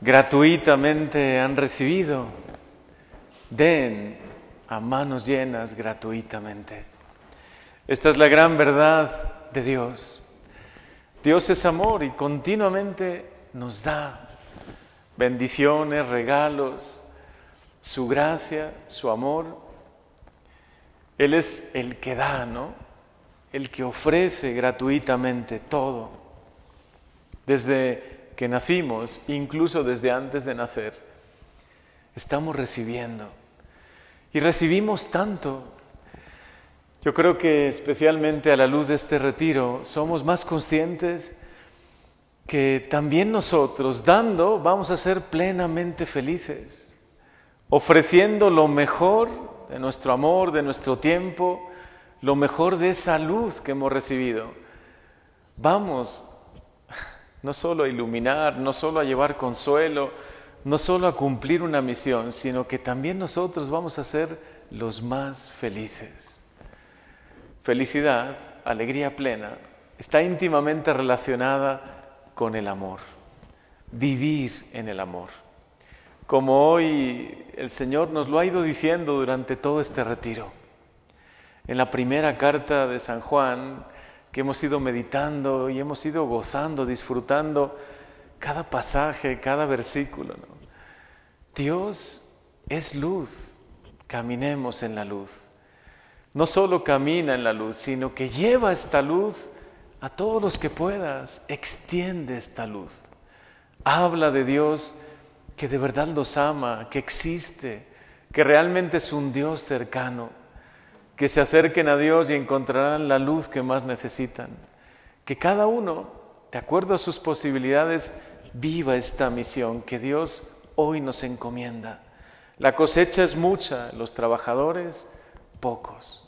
gratuitamente han recibido, den a manos llenas gratuitamente. Esta es la gran verdad de Dios. Dios es amor y continuamente nos da bendiciones, regalos, su gracia, su amor. Él es el que da, ¿no? El que ofrece gratuitamente todo. Desde que nacimos, incluso desde antes de nacer, estamos recibiendo. Y recibimos tanto. Yo creo que especialmente a la luz de este retiro somos más conscientes que también nosotros, dando, vamos a ser plenamente felices, ofreciendo lo mejor de nuestro amor, de nuestro tiempo, lo mejor de esa luz que hemos recibido. Vamos no solo a iluminar, no solo a llevar consuelo, no solo a cumplir una misión, sino que también nosotros vamos a ser los más felices. Felicidad, alegría plena, está íntimamente relacionada con el amor, vivir en el amor. Como hoy el Señor nos lo ha ido diciendo durante todo este retiro. En la primera carta de San Juan, que hemos ido meditando y hemos ido gozando, disfrutando cada pasaje, cada versículo. Dios es luz, caminemos en la luz. No solo camina en la luz, sino que lleva esta luz a todos los que puedas, extiende esta luz. Habla de Dios que de verdad los ama, que existe, que realmente es un Dios cercano que se acerquen a Dios y encontrarán la luz que más necesitan. Que cada uno, de acuerdo a sus posibilidades, viva esta misión que Dios hoy nos encomienda. La cosecha es mucha, los trabajadores pocos.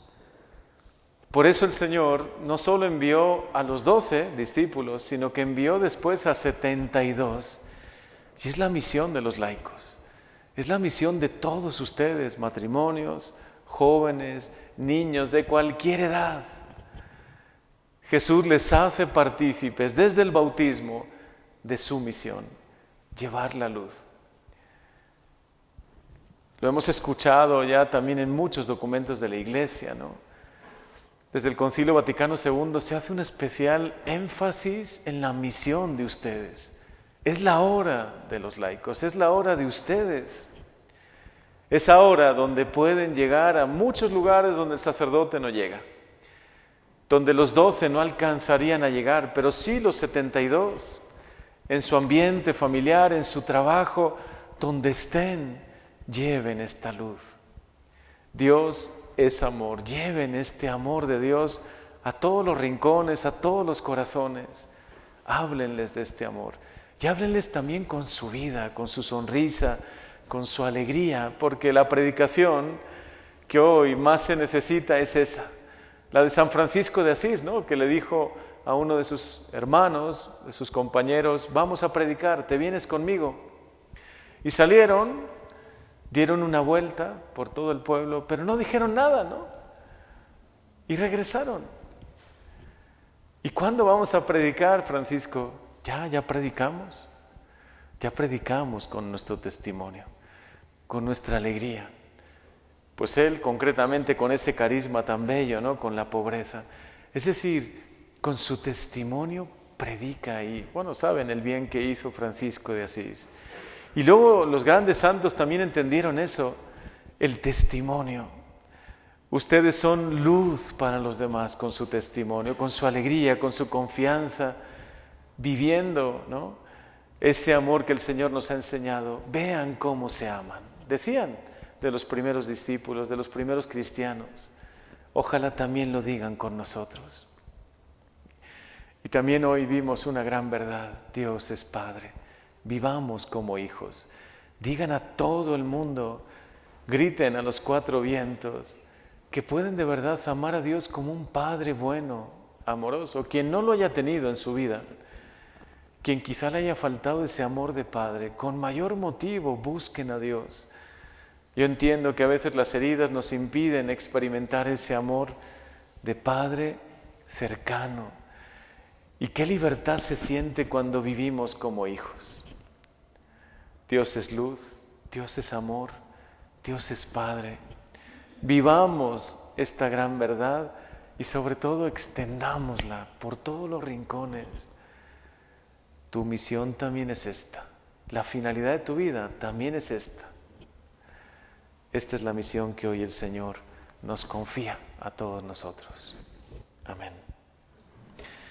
Por eso el Señor no solo envió a los doce discípulos, sino que envió después a setenta y dos. Y es la misión de los laicos. Es la misión de todos ustedes, matrimonios, jóvenes, niños de cualquier edad. Jesús les hace partícipes desde el bautismo de su misión, llevar la luz. Lo hemos escuchado ya también en muchos documentos de la Iglesia, ¿no? Desde el Concilio Vaticano II se hace un especial énfasis en la misión de ustedes. Es la hora de los laicos, es la hora de ustedes. Es ahora donde pueden llegar a muchos lugares donde el sacerdote no llega, donde los doce no alcanzarían a llegar, pero sí los setenta y dos, en su ambiente familiar, en su trabajo, donde estén, lleven esta luz. Dios es amor, lleven este amor de Dios a todos los rincones, a todos los corazones. Háblenles de este amor y háblenles también con su vida, con su sonrisa, con su alegría, porque la predicación que hoy más se necesita es esa, la de San Francisco de Asís, ¿no? que le dijo a uno de sus hermanos, de sus compañeros, vamos a predicar, ¿te vienes conmigo? Y salieron, dieron una vuelta por todo el pueblo, pero no dijeron nada, ¿no? Y regresaron. ¿Y cuándo vamos a predicar, Francisco? Ya, ya predicamos. Ya predicamos con nuestro testimonio, con nuestra alegría. Pues Él concretamente con ese carisma tan bello, ¿no? Con la pobreza. Es decir, con su testimonio predica y, bueno, saben el bien que hizo Francisco de Asís. Y luego los grandes santos también entendieron eso, el testimonio. Ustedes son luz para los demás con su testimonio, con su alegría, con su confianza, viviendo, ¿no? Ese amor que el Señor nos ha enseñado. Vean cómo se aman. Decían de los primeros discípulos, de los primeros cristianos. Ojalá también lo digan con nosotros. Y también hoy vimos una gran verdad. Dios es Padre. Vivamos como hijos. Digan a todo el mundo, griten a los cuatro vientos, que pueden de verdad amar a Dios como un Padre bueno, amoroso, quien no lo haya tenido en su vida quien quizá le haya faltado ese amor de padre, con mayor motivo busquen a Dios. Yo entiendo que a veces las heridas nos impiden experimentar ese amor de padre cercano. Y qué libertad se siente cuando vivimos como hijos. Dios es luz, Dios es amor, Dios es Padre. Vivamos esta gran verdad y sobre todo extendámosla por todos los rincones. Tu misión también es esta. La finalidad de tu vida también es esta. Esta es la misión que hoy el Señor nos confía a todos nosotros. Amén.